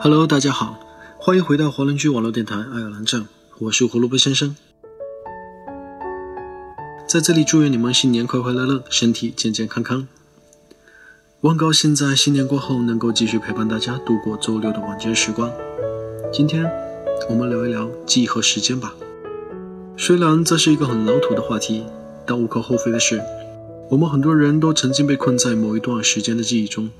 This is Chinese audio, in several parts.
Hello，大家好，欢迎回到华人居网络电台爱尔兰站，我是胡萝卜先生。在这里祝愿你们新年快快乐乐，身体健健康康。我很高兴在新年过后能够继续陪伴大家度过周六的晚间时光。今天我们聊一聊记忆和时间吧。虽然这是一个很老土的话题，但无可厚非的是，我们很多人都曾经被困在某一段时间的记忆中，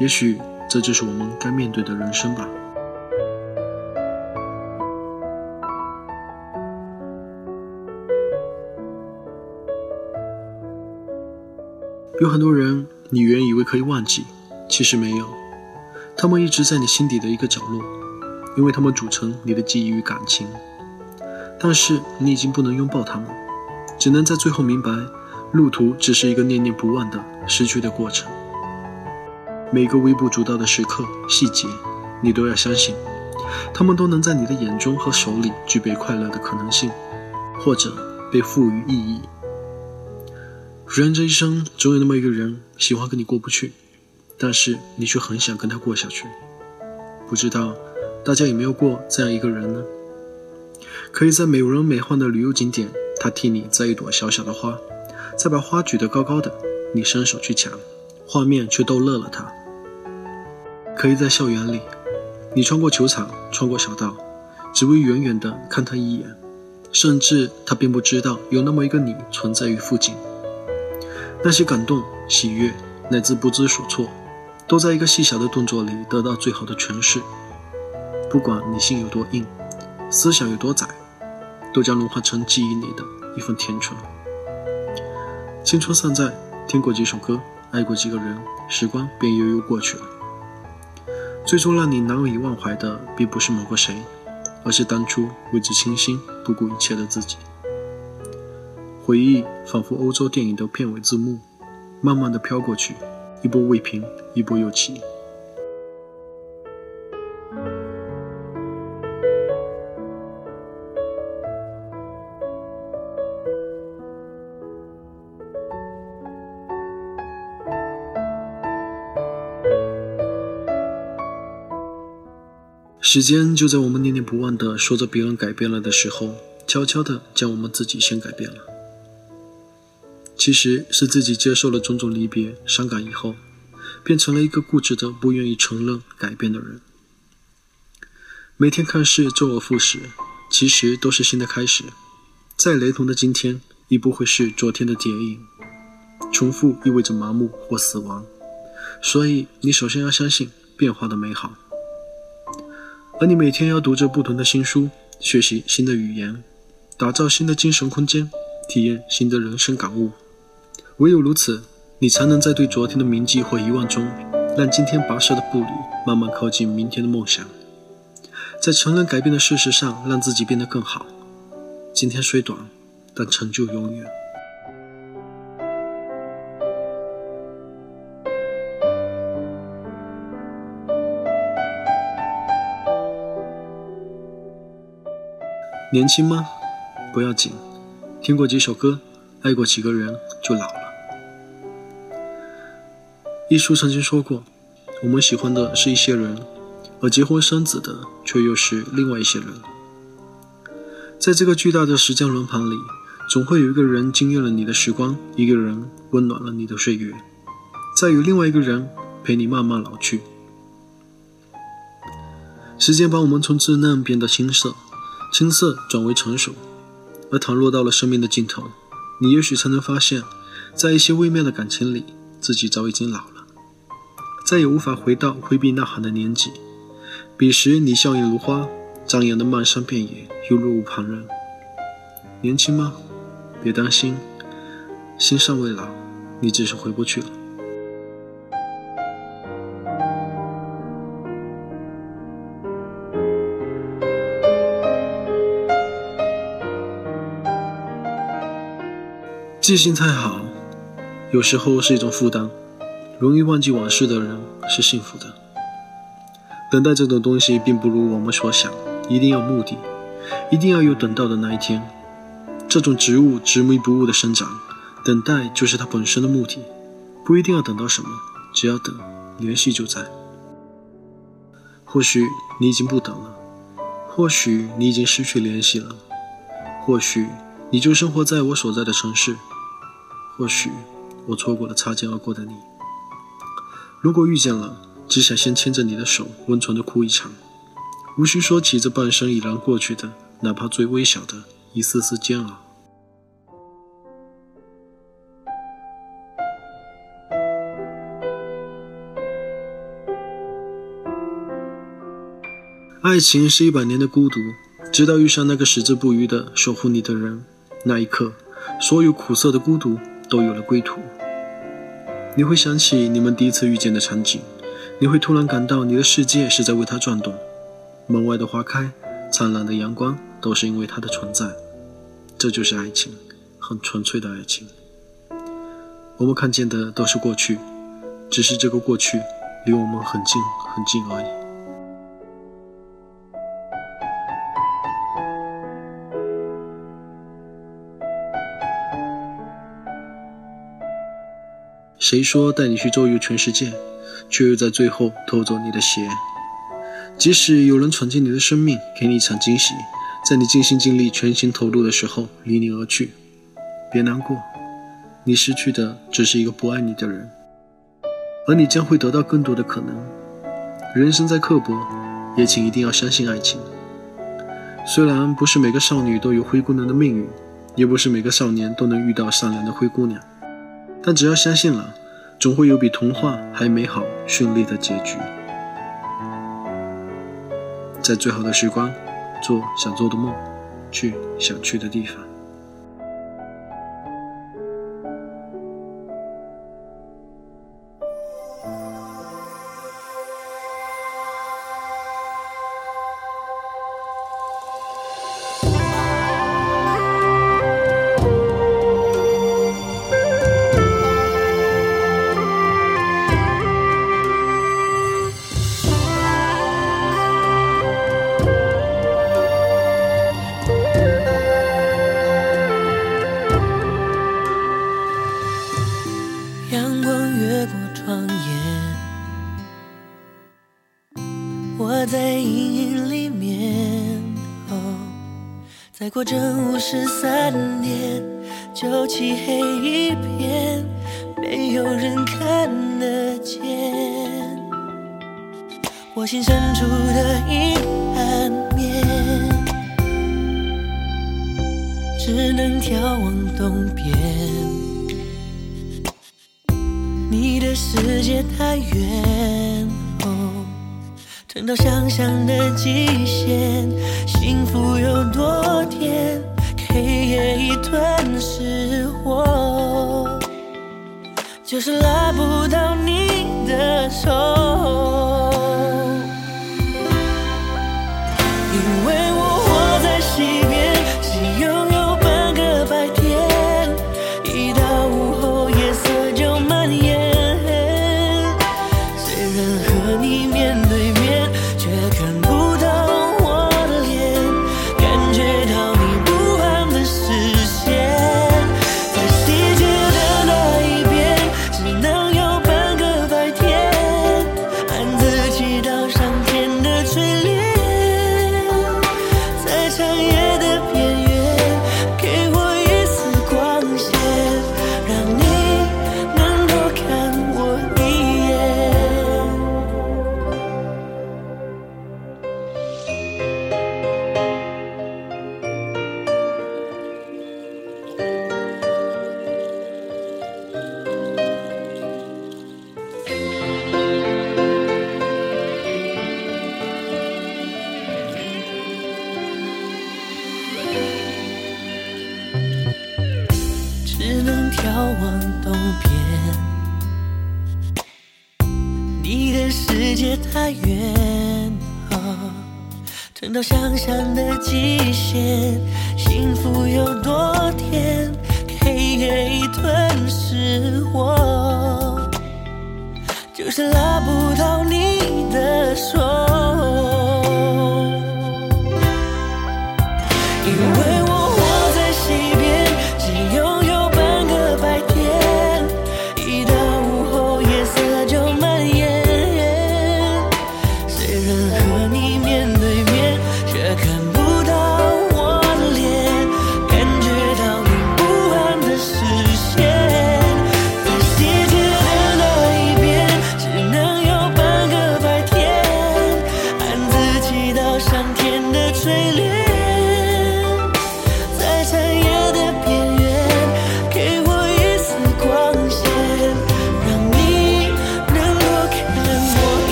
也许。这就是我们该面对的人生吧。有很多人，你原以为可以忘记，其实没有，他们一直在你心底的一个角落，因为他们组成你的记忆与感情。但是你已经不能拥抱他们，只能在最后明白，路途只是一个念念不忘的失去的过程。每个微不足道的时刻、细节，你都要相信，他们都能在你的眼中和手里具备快乐的可能性，或者被赋予意义。人这一生，总有那么一个人喜欢跟你过不去，但是你却很想跟他过下去。不知道大家有没有过这样一个人呢？可以在美轮美奂的旅游景点，他替你摘一朵小小的花，再把花举得高高的，你伸手去抢，画面却逗乐了他。可以在校园里，你穿过球场，穿过小道，只为远远地看他一眼，甚至他并不知道有那么一个你存在于附近。那些感动、喜悦乃至不知所措，都在一个细小的动作里得到最好的诠释。不管你心有多硬，思想有多窄，都将融化成记忆里的一份甜醇。青春尚在，听过几首歌，爱过几个人，时光便悠悠过去了。最终让你难以忘怀的，并不是某个谁，而是当初为之倾心、不顾一切的自己。回忆仿佛欧洲电影的片尾字幕，慢慢的飘过去，一波未平，一波又起。时间就在我们念念不忘的说着别人改变了的时候，悄悄的将我们自己先改变了。其实是自己接受了种种离别伤感以后，变成了一个固执的不愿意承认改变的人。每天看似周而复始，其实都是新的开始。再雷同的今天，亦不会是昨天的叠影。重复意味着麻木或死亡，所以你首先要相信变化的美好。而你每天要读着不同的新书，学习新的语言，打造新的精神空间，体验新的人生感悟。唯有如此，你才能在对昨天的铭记或遗忘中，让今天跋涉的步履慢慢靠近明天的梦想。在承认改变的事实上，让自己变得更好。今天虽短，但成就永远。年轻吗？不要紧，听过几首歌，爱过几个人，就老了。一书曾经说过，我们喜欢的是一些人，而结婚生子的却又是另外一些人。在这个巨大的时间轮盘里，总会有一个人惊艳了你的时光，一个人温暖了你的岁月，再有另外一个人陪你慢慢老去。时间把我们从稚嫩变得青涩。青涩转为成熟，而倘若到了生命的尽头，你也许才能发现，在一些微妙的感情里，自己早已经老了，再也无法回到挥臂呐喊的年纪。彼时你笑靥如花，张扬的漫山遍野又若无旁人。年轻吗？别担心，心尚未老，你只是回不去了。记性太好，有时候是一种负担。容易忘记往事的人是幸福的。等待这种东西，并不如我们所想，一定要目的，一定要有等到的那一天。这种植物执迷不悟的生长，等待就是它本身的目的。不一定要等到什么，只要等，联系就在。或许你已经不等了，或许你已经失去联系了，或许你就生活在我所在的城市，或许我错过了擦肩而过的你。如果遇见了，只想先牵着你的手，温存的哭一场，无需说起这半生已然过去的，哪怕最微小的一丝丝煎熬。爱情是一百年的孤独，直到遇上那个矢志不渝的守护你的人，那一刻，所有苦涩的孤独都有了归途。你会想起你们第一次遇见的场景，你会突然感到你的世界是在为他转动。门外的花开，灿烂的阳光，都是因为他的存在。这就是爱情，很纯粹的爱情。我们看见的都是过去，只是这个过去离我们很近很近而已。谁说带你去周游全世界，却又在最后偷走你的鞋？即使有人闯进你的生命，给你一场惊喜，在你尽心尽力、全心投入的时候离你而去，别难过，你失去的只是一个不爱你的人，而你将会得到更多的可能。人生再刻薄，也请一定要相信爱情。虽然不是每个少女都有灰姑娘的命运，也不是每个少年都能遇到善良的灰姑娘。但只要相信了，总会有比童话还美好、绚丽的结局。在最好的时光，做想做的梦，去想去的地方。再过正午十三点，就漆黑一片，没有人看得见。我心深处的阴暗面，只能眺望东边。你的世界太远。撑到想象的极限，幸福有多甜，黑夜已吞噬我，就是拉不到你的手。到想象的极限，幸福有多甜，黑夜已吞噬我，就是拉不到你。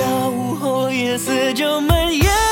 到午后夜色就蔓延。